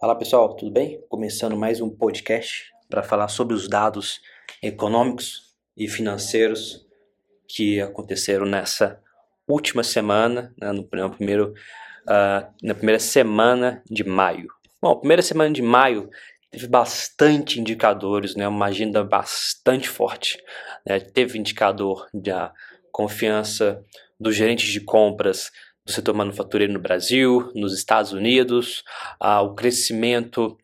Fala pessoal, tudo bem? Começando mais um podcast para falar sobre os dados econômicos e financeiros que aconteceram nessa última semana, né, no, no primeiro, uh, na primeira semana de maio. Bom, primeira semana de maio teve bastante indicadores, né, uma agenda bastante forte. Né, teve indicador da confiança dos gerentes de compras do setor manufatureiro no Brasil, nos Estados Unidos, ah, o crescimento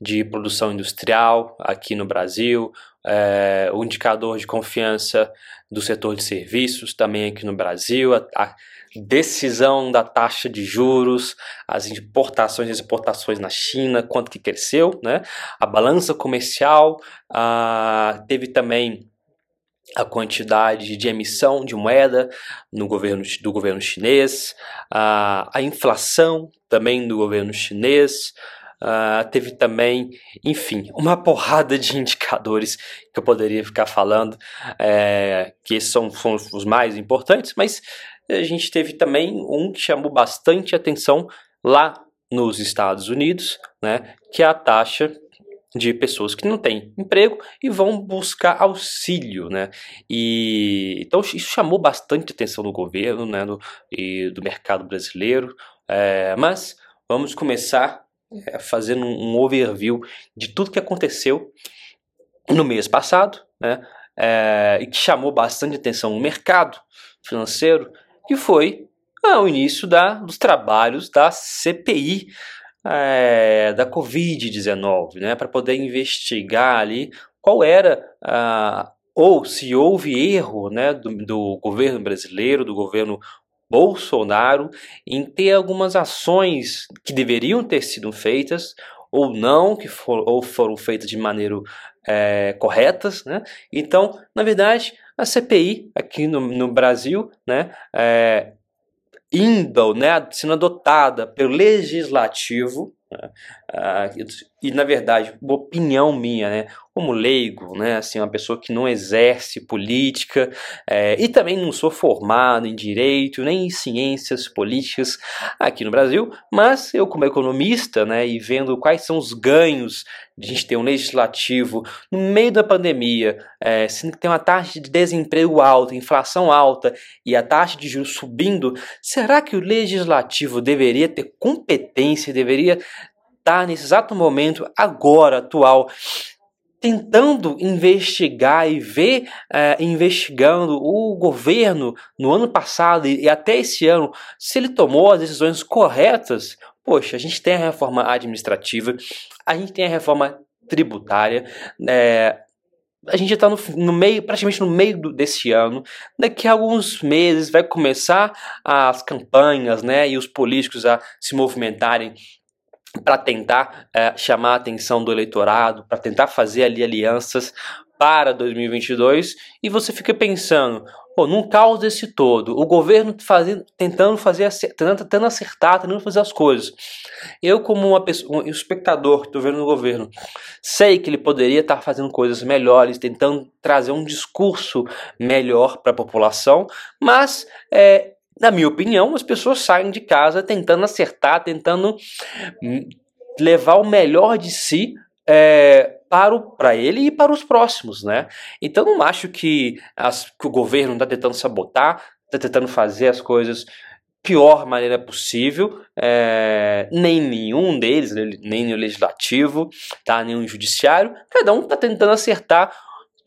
de produção industrial aqui no Brasil, é, o indicador de confiança do setor de serviços também aqui no Brasil, a, a decisão da taxa de juros, as importações e exportações na China, quanto que cresceu, né? A balança comercial ah, teve também a quantidade de emissão de moeda no governo, do governo chinês, a, a inflação também do governo chinês, teve também, enfim, uma porrada de indicadores que eu poderia ficar falando, é, que são, são, os mais importantes, mas a gente teve também um que chamou bastante atenção lá nos Estados Unidos, né, que é a taxa de pessoas que não têm emprego e vão buscar auxílio, né? E então isso chamou bastante atenção do governo, né? Do, e do mercado brasileiro. É, mas vamos começar é, fazendo um, overview de tudo que aconteceu no mês passado, né? É, e que chamou bastante atenção no mercado financeiro, que foi ah, o início da, dos trabalhos da CPI é, da Covid-19, né, para poder investigar ali qual era a, ou se houve erro né, do, do governo brasileiro, do governo Bolsonaro, em ter algumas ações que deveriam ter sido feitas ou não, que for, ou foram feitas de maneira é, corretas, né? Então, na verdade, a CPI aqui no, no Brasil, né, é, indo, né, sendo adotada pelo legislativo, e na verdade, opinião minha, né, como leigo, né, assim, uma pessoa que não exerce política é, e também não sou formado em direito nem em ciências políticas aqui no Brasil, mas eu como economista, né, e vendo quais são os ganhos de a gente ter um legislativo no meio da pandemia, é, sendo que tem uma taxa de desemprego alta, inflação alta e a taxa de juros subindo, será que o legislativo deveria ter competência, deveria estar nesse exato momento, agora, atual, tentando investigar e ver, é, investigando o governo no ano passado e, e até esse ano, se ele tomou as decisões corretas. Poxa, a gente tem a reforma administrativa, a gente tem a reforma tributária, é, a gente está no, no, meio, praticamente no meio do, desse ano. Daqui a alguns meses vai começar as campanhas, né, e os políticos a se movimentarem para tentar é, chamar a atenção do eleitorado, para tentar fazer ali alianças para 2022 e você fica pensando, pô, num caos desse todo, o governo fazendo, tentando fazer, tentando acertar, tentando fazer as coisas. Eu como uma pessoa, um espectador estou vendo no governo, sei que ele poderia estar fazendo coisas melhores, tentando trazer um discurso melhor para a população, mas é, na minha opinião, as pessoas saem de casa tentando acertar, tentando hum, levar o melhor de si é, para, o, para ele e para os próximos, né? Então não acho que, as, que o governo está tentando sabotar, está tentando fazer as coisas pior maneira possível, é, nem nenhum deles, nem o legislativo, tá, nem o judiciário, cada um está tentando acertar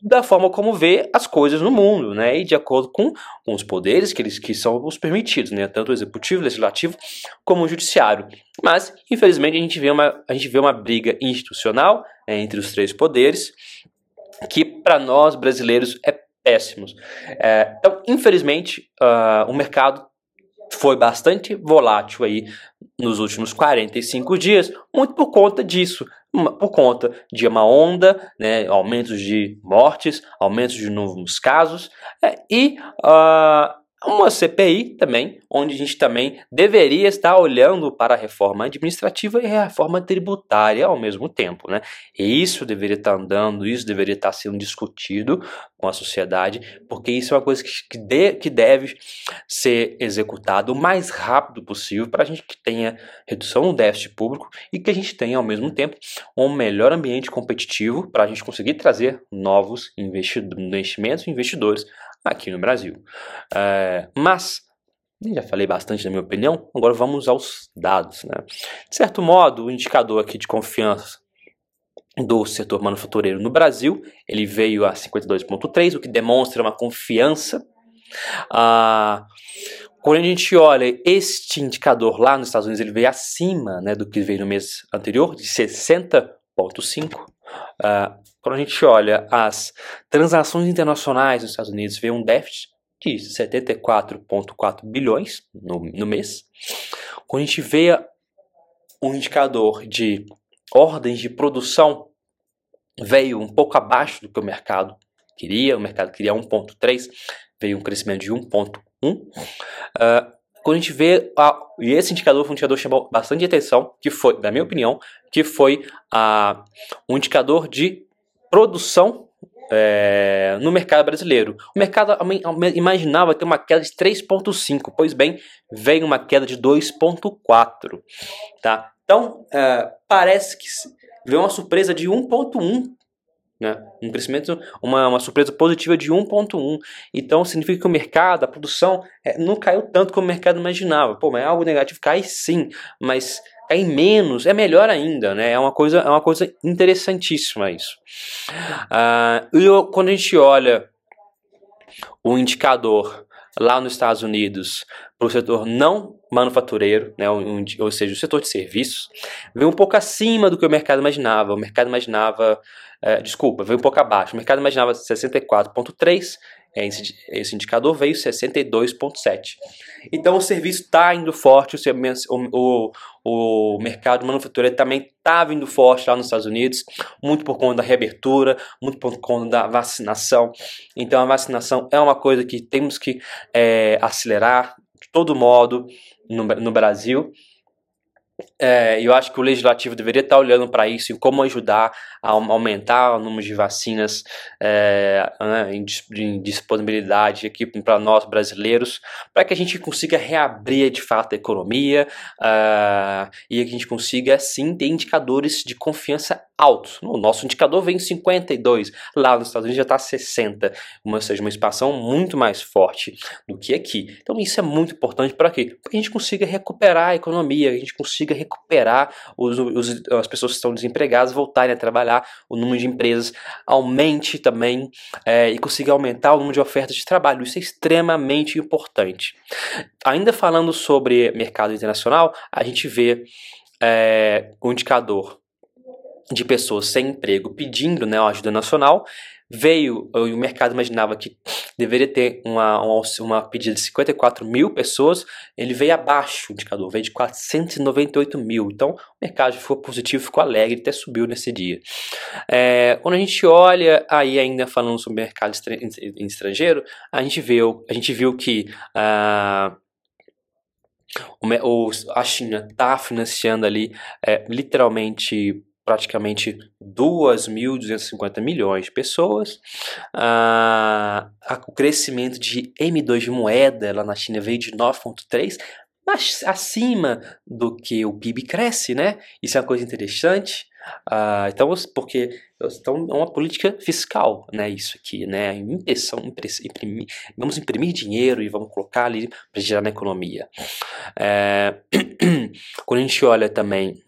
da forma como vê as coisas no mundo, né? E de acordo com, com os poderes que eles que são os permitidos, né? Tanto o executivo, o legislativo, como o judiciário. Mas, infelizmente, a gente vê uma, a gente vê uma briga institucional né, entre os três poderes, que para nós brasileiros é péssimo. É, então, infelizmente, uh, o mercado foi bastante volátil aí nos últimos 45 dias, muito por conta disso, por conta de uma onda, né, aumentos de mortes, aumentos de novos casos é, e uh, uma CPI também, onde a gente também deveria estar olhando para a reforma administrativa e a reforma tributária ao mesmo tempo, né? Isso deveria estar andando, isso deveria estar sendo discutido com a sociedade, porque isso é uma coisa que, de, que deve ser executado o mais rápido possível para a gente que tenha redução no déficit público e que a gente tenha ao mesmo tempo um melhor ambiente competitivo para a gente conseguir trazer novos investimentos e investidores aqui no Brasil. É, mas, já falei bastante na minha opinião, agora vamos aos dados. Né? De certo modo, o indicador aqui de confiança do setor manufatureiro no Brasil, ele veio a 52,3, o que demonstra uma confiança. Ah, quando a gente olha este indicador lá nos Estados Unidos, ele veio acima né, do que veio no mês anterior, de 60,5. Uh, quando a gente olha as transações internacionais nos Estados Unidos, vê um déficit de 74,4 bilhões no, no mês. Quando a gente vê um indicador de ordens de produção, veio um pouco abaixo do que o mercado queria, o mercado queria 1,3, veio um crescimento de 1,1. Uh, ah, quando a gente vê, a, e esse indicador foi um indicador que chamou bastante atenção, que foi, na minha opinião, que foi a, um indicador de produção é, no mercado brasileiro. O mercado imaginava ter uma queda de 3,5, pois bem, veio uma queda de 2,4. Tá? Então, é, parece que veio uma surpresa de 1,1 né? Um crescimento, uma, uma surpresa positiva de 1,1. Então significa que o mercado, a produção, é, não caiu tanto como o mercado imaginava. Pô, mas é algo negativo? Cai sim, mas cair menos é melhor ainda, né? É uma coisa, é uma coisa interessantíssima isso. Ah, e quando a gente olha o indicador lá nos Estados Unidos para o setor não manufatureiro, né, ou, ou, seja, o setor de serviços, veio um pouco acima do que o mercado imaginava. O mercado imaginava é, desculpa, veio um pouco abaixo. O mercado imaginava 64,3, é, esse, esse indicador veio 62,7. Então o serviço está indo forte, o, o, o mercado manufatureiro também está vindo forte lá nos Estados Unidos, muito por conta da reabertura, muito por conta da vacinação. Então a vacinação é uma coisa que temos que é, acelerar de todo modo no, no Brasil. É, eu acho que o legislativo deveria estar olhando para isso e como ajudar a aumentar o número de vacinas é, né, em, disponibilidade aqui para nós brasileiros, para que a gente consiga reabrir de fato a economia uh, e que a gente consiga sim ter indicadores de confiança altos. O nosso indicador vem em 52, lá nos Estados Unidos já está 60, uma, ou seja, uma expansão muito mais forte do que aqui. Então isso é muito importante para quê? Para que a gente consiga recuperar a economia, a gente consiga recuperar os, os, as pessoas que estão desempregadas voltarem a trabalhar o número de empresas aumente também é, e consiga aumentar o número de ofertas de trabalho. Isso é extremamente importante. Ainda falando sobre mercado internacional, a gente vê é, o indicador de pessoas sem emprego pedindo né, ajuda nacional veio, o mercado imaginava que deveria ter uma, uma, pedida de 54 mil pessoas, ele veio abaixo, o indicador veio de 498 mil. Então, o mercado ficou positivo, ficou alegre, até subiu nesse dia. É, quando a gente olha, aí ainda falando sobre o mercado estrangeiro, a gente viu, a gente viu que... Uh, o, a China está financiando ali é, literalmente praticamente 2.250 milhões de pessoas. Ah, o crescimento de M2 de moeda lá na China veio de 9,3, mas acima do que o PIB cresce, né? Isso é uma coisa interessante. Ah, então, porque então, é uma política fiscal, né? Isso aqui, né? Impressão, imprimir, vamos imprimir dinheiro e vamos colocar ali para gerar na economia. É, quando a gente olha também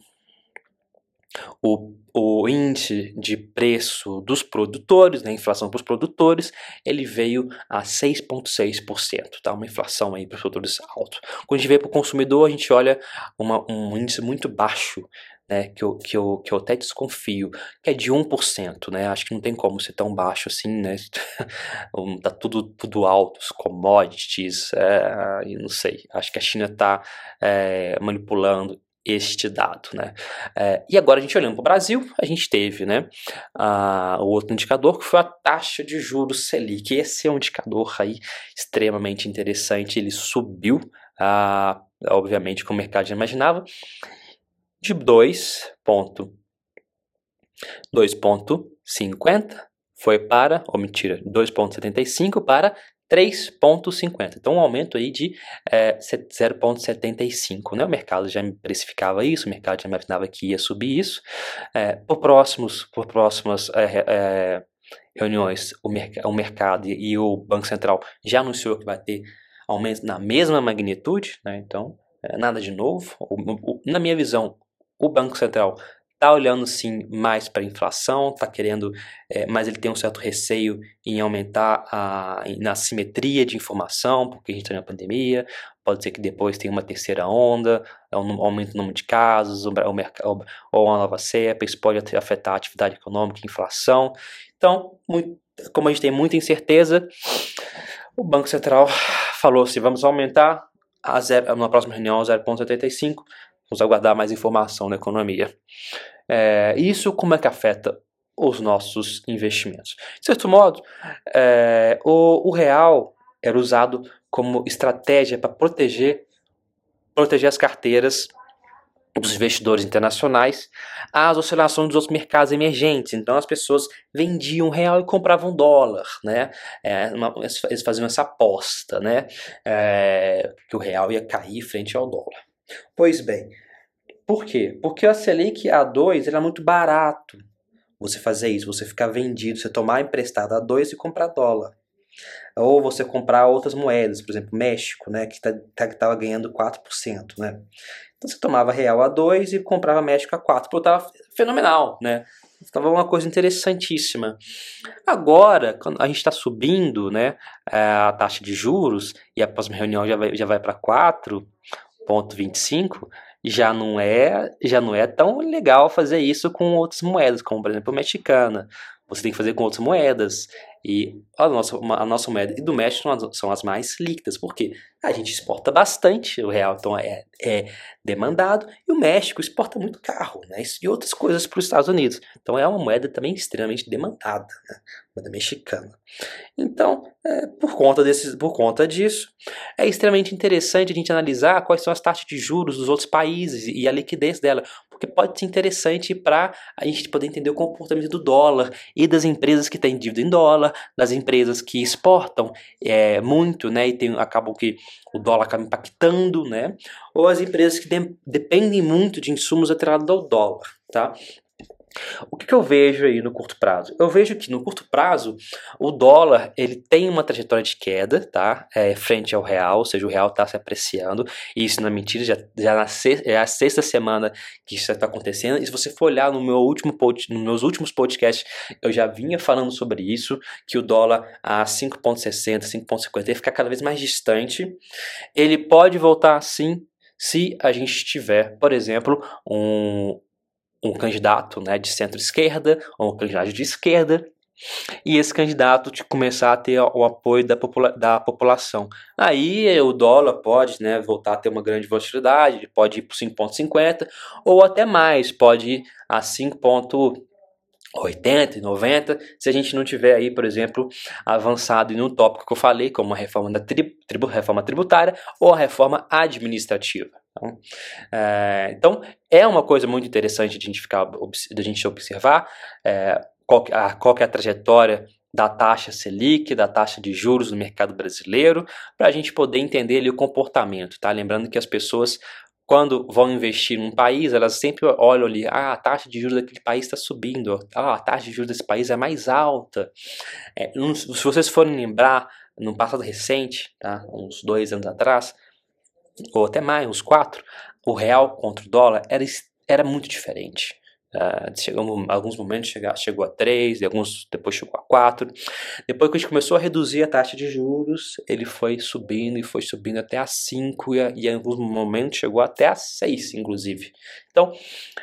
o, o índice de preço dos produtores, né, inflação para os produtores, ele veio a 6,6%, tá? uma inflação aí para os produtores alto. Quando a gente vê para o consumidor, a gente olha uma, um índice muito baixo, né, que, eu, que, eu, que eu até desconfio, que é de 1%, né, acho que não tem como ser tão baixo assim, né, tá tudo, tudo alto, os commodities, é, não sei, acho que a China está é, manipulando este dado, né? É, e agora a gente olhando para o Brasil, a gente teve, né, a, o outro indicador que foi a taxa de juros Selic. Esse é um indicador aí extremamente interessante. Ele subiu, a, obviamente, como o mercado já imaginava, de 2,50 foi para, ou mentira, 2,75 para 3,50. Então, um aumento aí de é, 0,75. Né? O mercado já precificava isso, o mercado já imaginava que ia subir isso. É, por, próximos, por próximas é, reuniões, o, o mercado e, e, o Banco Central já anunciou que vai ter aumento na mesma magnitude. Né? Então, é, nada de novo. O, o, na minha visão, o Banco Central está olhando sim mais para a inflação, está querendo, é, mas ele tem um certo receio em aumentar a, na simetria de informação, porque a gente está na pandemia, pode ser que depois tenha uma terceira onda, é um aumento do número de casos, ou, ou, ou uma nova cepa, isso pode afetar a atividade econômica a inflação. Então, muito, como a gente tem muita incerteza, o Banco Central falou assim, vamos aumentar a zero, na próxima reunião 0,75, Vamos aguardar mais informação na economia. É, isso como é que afeta os nossos investimentos? De certo modo, é, o, o real era usado como estratégia para proteger, proteger as carteiras dos investidores internacionais às oscilações dos outros mercados emergentes. Então as pessoas vendiam real e compravam dólar, né? É, uma, eles faziam essa aposta, né? É, que o real ia cair frente ao dólar. Pois bem, por quê? Porque a Selic A2 era muito barato você fazer isso, você ficar vendido, você tomar emprestado a 2 e comprar dólar. Ou você comprar outras moedas, por exemplo, México, né, que estava tá, tá, ganhando 4%, né? Então você tomava real a 2 e comprava México a 4, porque estava fenomenal, né? Estava uma coisa interessantíssima. Agora, quando a gente está subindo né, a taxa de juros e a próxima reunião já vai, já vai para 4,25, já não é já não é tão legal fazer isso com outras moedas, como por exemplo a mexicana. Você tem que fazer com outras moedas. E a nossa, a nossa moeda e do México são as, são as mais líquidas, porque a gente exporta bastante, o real então é, é demandado, e o México exporta muito carro né, e outras coisas para os Estados Unidos. Então é uma moeda também extremamente demandada, né, moeda mexicana. Então, é, por, conta desses, por conta disso, é extremamente interessante a gente analisar quais são as taxas de juros dos outros países e a liquidez dela, porque pode ser interessante para a gente poder entender o comportamento do dólar e das empresas que têm dívida em dólar, das empresas que exportam é, muito, né, e tem, acabam que o dólar acaba impactando, né, ou as empresas que de, dependem muito de insumos atrelados ao dólar, tá? O que, que, eu vejo aí no curto prazo? Eu vejo que no curto prazo o dólar ele tem uma trajetória de queda, tá? É, frente ao real, ou seja, o real está se apreciando. E isso não é mentira, já, já na sexta, é a sexta semana que isso está acontecendo. E se você for olhar no meu último pod, nos meus últimos podcasts, eu já vinha falando sobre isso, que o dólar a 5,60, 5,50 ele fica cada vez mais distante. Ele pode voltar sim se a gente tiver, por exemplo, um, um candidato né, de centro-esquerda ou um candidato de esquerda e esse candidato de começar a ter o apoio da, popula da população. Aí o dólar pode né, voltar a ter uma grande volatilidade, pode ir para 5,50 ou até mais, pode ir a 5,80 e 90, se a gente não tiver aí, por exemplo, avançado em um tópico que eu falei, como a reforma da tri reforma tributária ou a reforma administrativa. Então é, então, é uma coisa muito interessante de a gente, ficar, de a gente observar é, qual, a, qual é a trajetória da taxa Selic, da taxa de juros no mercado brasileiro, para a gente poder entender ali, o comportamento. Tá? Lembrando que as pessoas, quando vão investir num país, elas sempre olham ali, ah, a taxa de juros daquele país está subindo, ah, a taxa de juros desse país é mais alta. É, se vocês forem lembrar, no passado recente, tá? uns dois anos atrás, ou até mais, uns quatro, o real contra o dólar era, era muito diferente. Uh, alguns momentos chegou a 3, alguns depois chegou a 4. Depois que a gente começou a reduzir a taxa de juros, ele foi subindo e foi subindo até a 5 e, e em alguns momentos chegou até a 6, inclusive. Então,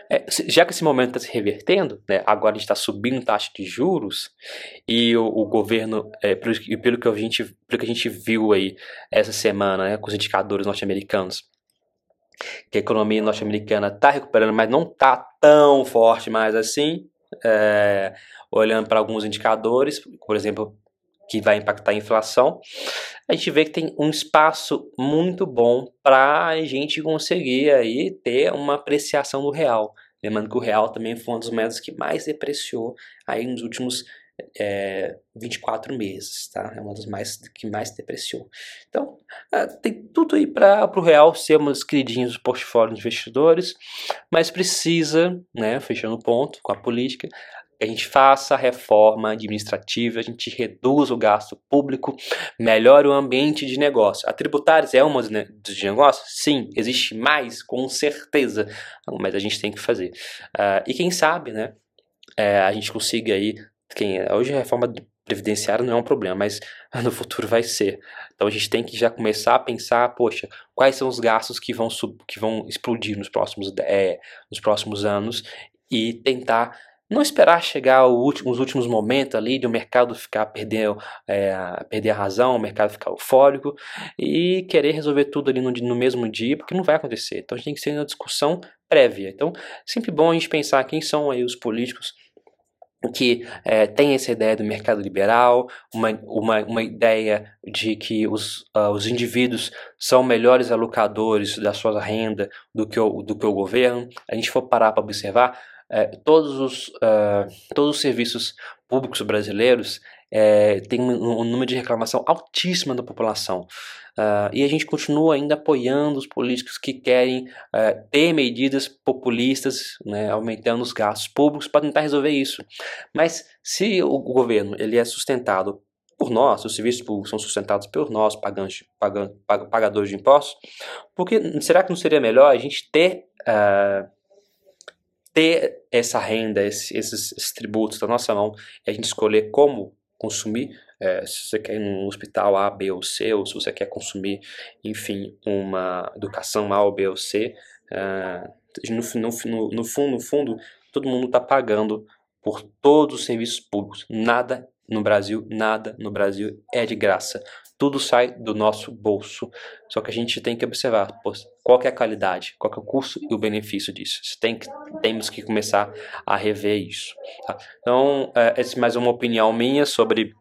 é, já que esse momento está se revertendo, né, agora a gente está subindo taxa de juros e o, o governo, é, pelo, pelo, que a gente, pelo que a gente viu aí essa semana né, com os indicadores norte-americanos, que a economia norte-americana está recuperando, mas não está tão forte mais assim. É, olhando para alguns indicadores, por exemplo, que vai impactar a inflação, a gente vê que tem um espaço muito bom para a gente conseguir aí ter uma apreciação do real. Lembrando que o real também foi uma das moedas que mais depreciou aí nos últimos é, 24 meses, tá? É uma das mais que mais depreciou. Então, é, tem tudo aí para o real ser uma das queridinhas do portfólio de investidores, mas precisa, né, fechando o ponto com a política, a gente faça a reforma administrativa, a gente reduza o gasto público, melhore o ambiente de negócio. A tributários é uma dos negócios? Sim. Existe mais? Com certeza. Mas a gente tem que fazer. Uh, e quem sabe, né? É, a gente consiga aí. Quem, hoje a reforma previdenciária não é um problema, mas no futuro vai ser. Então a gente tem que já começar a pensar, poxa, quais são os gastos que vão, sub, que vão explodir nos próximos, é, nos próximos anos e tentar não esperar chegar último, os últimos momentos ali de o mercado ficar perder, é, perder a razão, o mercado ficar eufórico e querer resolver tudo ali no, no, mesmo dia, porque não vai acontecer. Então a gente tem que ser uma discussão prévia. Então, sempre bom a gente pensar quem são aí os políticos que é, tem essa ideia do mercado liberal, uma, uma, uma ideia de que os, uh, os indivíduos são melhores alocadores da sua renda do que o, do que o governo. A gente for parar para observar, é, todos, os, uh, todos os serviços públicos brasileiros é, têm um, um, número de reclamação altíssima da população. Uh, e a gente continua ainda apoiando os políticos que querem uh, ter medidas populistas, né, aumentando os gastos públicos para tentar resolver isso. Mas se o governo ele é sustentado por nós, os serviços públicos são sustentados por nós, pagantes, pagadores de impostos, porque será que não seria melhor a gente ter uh, ter essa renda, esses, esses, tributos na nossa mão e a gente escolher como consumir, é, se você quer ir num hospital A, B ou C, ou se você quer consumir, enfim, uma educação A ou B ou C, é, no, no, no, fundo, no fundo, todo mundo está pagando por todos os serviços públicos. Nada no Brasil, nada no Brasil é de graça. Tudo sai do nosso bolso. Só que a gente tem que observar qual é a qualidade, qual é o custo e o benefício disso. Tem que, temos que começar a rever isso. Tá? Então, é, essa é mais uma opinião minha sobre,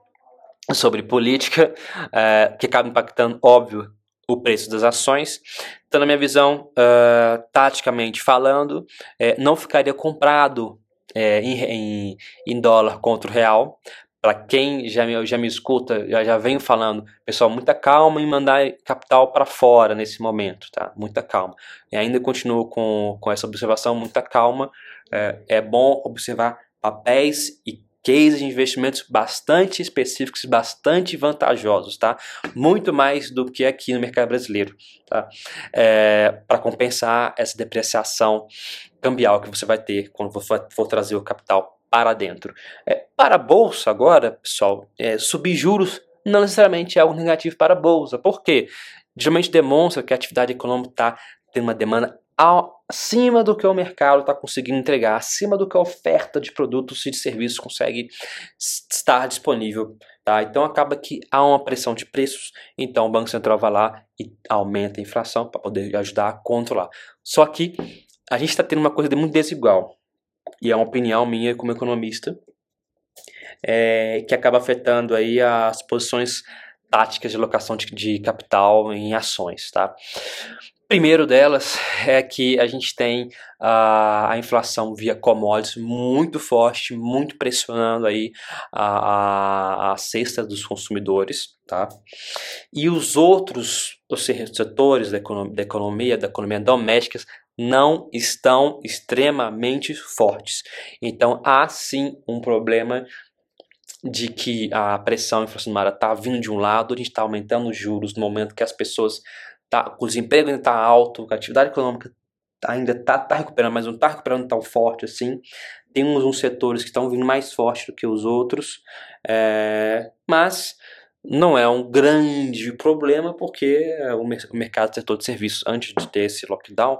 sobre política, é, que acaba impactando, óbvio, o preço das ações. Então, na minha visão, uh, taticamente falando, é, não ficaria comprado é, em, em, em, dólar contra o real, para quem já me, já me escuta, já, já venho falando, pessoal, muita calma em mandar capital para fora nesse momento, tá? Muita calma. E ainda continuo com, com essa observação, muita calma. É, é bom observar papéis e cases de investimentos bastante específicos, bastante vantajosos, tá? Muito mais do que aqui no mercado brasileiro, tá? É, para compensar essa depreciação cambial que você vai ter quando for, for trazer o capital para dentro. É, para a bolsa agora, pessoal, é, subir juros não necessariamente é algo negativo para a bolsa. Por quê? Geralmente demonstra que a atividade econômica está tendo uma demanda acima do que o mercado está conseguindo entregar, acima do que a oferta de produtos e de serviços consegue estar disponível. Tá? Então acaba que há uma pressão de preços, então o Banco Central vai lá e aumenta a inflação para poder ajudar a controlar. Só que a gente está tendo uma coisa muito desigual e é uma opinião minha como economista, é, que acaba afetando aí as posições táticas de alocação de, de capital em ações, tá? Primeiro delas é que a gente tem a, a inflação via commodities muito forte, muito pressionando aí a, a, a cesta dos consumidores, tá? E os outros os setores da economia, da economia, da economia doméstica não estão extremamente fortes. Então há sim um problema de que a pressão inflacionária está vindo de um lado, a gente está aumentando os juros no momento que as pessoas tá, o desemprego ainda está alto, a atividade econômica ainda está tá recuperando, mas não está recuperando tão forte assim. Tem uns, uns setores que estão vindo mais forte do que os outros, é, mas não é um grande problema porque o mercado do setor de serviços, antes de ter esse lockdown,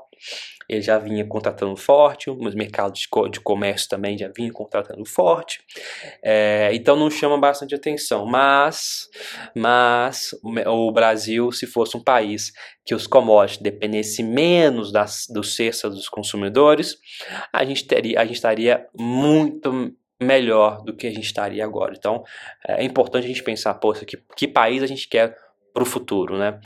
ele já vinha contratando forte, os mercados de comércio também já vinha contratando forte, é, então não chama bastante atenção. Mas, mas o Brasil, se fosse um país que os commodities dependessem menos das, do cesta dos consumidores, a gente, teria, a gente estaria muito melhor do que a gente estaria agora. Então, é importante a gente pensar, poxa, que, que país a gente quer para o futuro, né?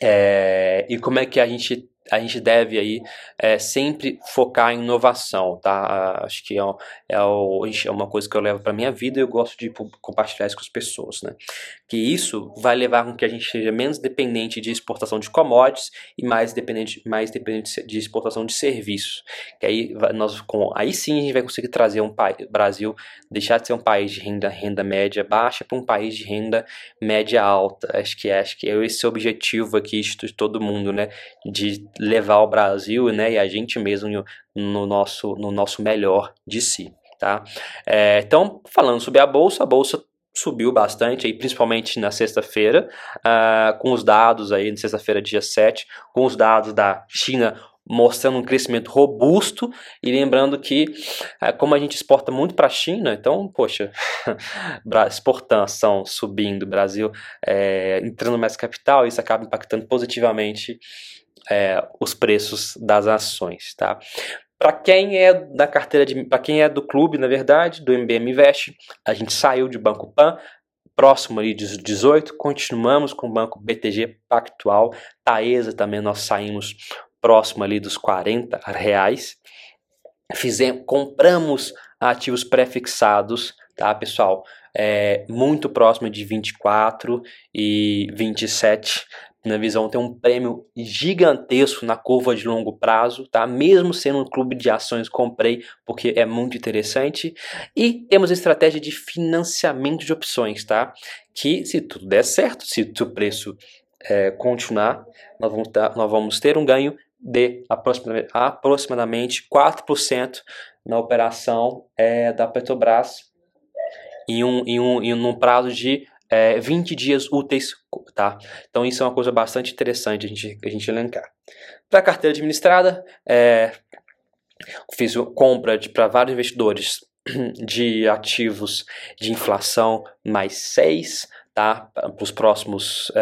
É, e como é que a gente a gente deve aí é, sempre focar em inovação, tá? Acho que é, é, é uma coisa que eu levo para minha vida e eu gosto de compartilhar isso com as pessoas, né? Que isso vai levar com que a gente seja menos dependente de exportação de commodities e mais dependente, mais dependente de exportação de serviços. Que aí nós, com, aí sim a gente vai conseguir trazer um país, Brasil, deixar de ser um país de renda, renda média baixa para um país de renda média alta. Acho que acho que é esse o objetivo aqui de todo mundo, né? De levar o Brasil né, e a gente mesmo no nosso, no nosso melhor de si. Tá? É, então, falando sobre a Bolsa, a Bolsa subiu bastante, aí, principalmente na sexta-feira, uh, com os dados aí, na sexta-feira, dia 7, com os dados da China mostrando um crescimento robusto e lembrando que uh, como a gente exporta muito para a China, então, poxa, exportação subindo, Brasil é, entrando mais capital, isso acaba impactando positivamente é, os preços das ações, tá? Para quem é da carteira de, para quem é do clube, na verdade, do MBM Invest, a gente saiu de Banco Pan, próximo ali de 18, continuamos com o Banco BTG Pactual, Taesa também nós saímos próximo ali dos 40 reais. Fizemos, compramos ativos prefixados, tá, pessoal? É, muito próximo de 24 e 27 na visão, tem um prêmio gigantesco na curva de longo prazo, tá? Mesmo sendo um clube de ações, comprei porque é muito interessante. E temos a estratégia de financiamento de opções, tá? Que se tudo der certo, se o preço é, continuar, nós vamos, ter, nós vamos ter um ganho de aproximadamente, aproximadamente 4% na operação é, da Petrobras em um, em um, em um prazo de é, 20 dias úteis, tá? Então isso é uma coisa bastante interessante a gente, a gente elencar. Para a carteira administrada, é, fiz compra para vários investidores de ativos de inflação mais 6, tá? Para os próximos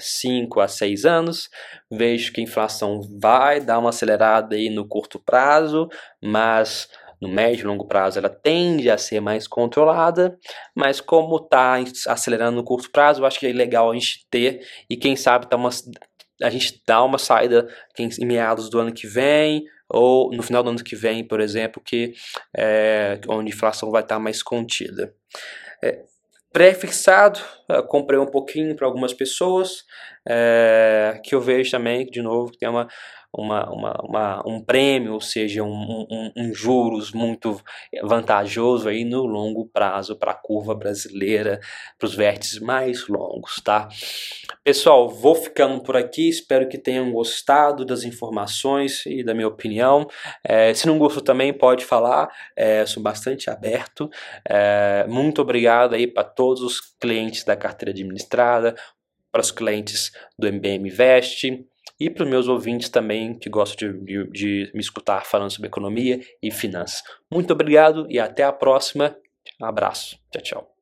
5 é, a 6 anos. Vejo que a inflação vai dar uma acelerada aí no curto prazo, mas no médio e longo prazo ela tende a ser mais controlada, mas como está acelerando no curto prazo, eu acho que é legal a gente ter e quem sabe tá uma, a gente dá uma saída em meados do ano que vem ou no final do ano que vem, por exemplo, que é, onde a inflação vai estar tá mais contida. É, Pré-fixado, comprei um pouquinho para algumas pessoas, é, que eu vejo também, de novo, que tem uma, uma, uma, uma, um prêmio, ou seja, um, um, um, juros muito vantajoso aí no longo prazo para a curva brasileira, para os vértices mais longos, tá? Pessoal, vou ficando por aqui, espero que tenham gostado das informações e da minha opinião. É, se não gostou também, pode falar, é, sou bastante aberto. É, muito obrigado aí para todos os clientes da carteira administrada, para os clientes do MBM Invest e para os meus ouvintes também que gostam de, de, de me escutar falando sobre economia e finanças. Muito obrigado e até a próxima. Abraço. Tchau, tchau.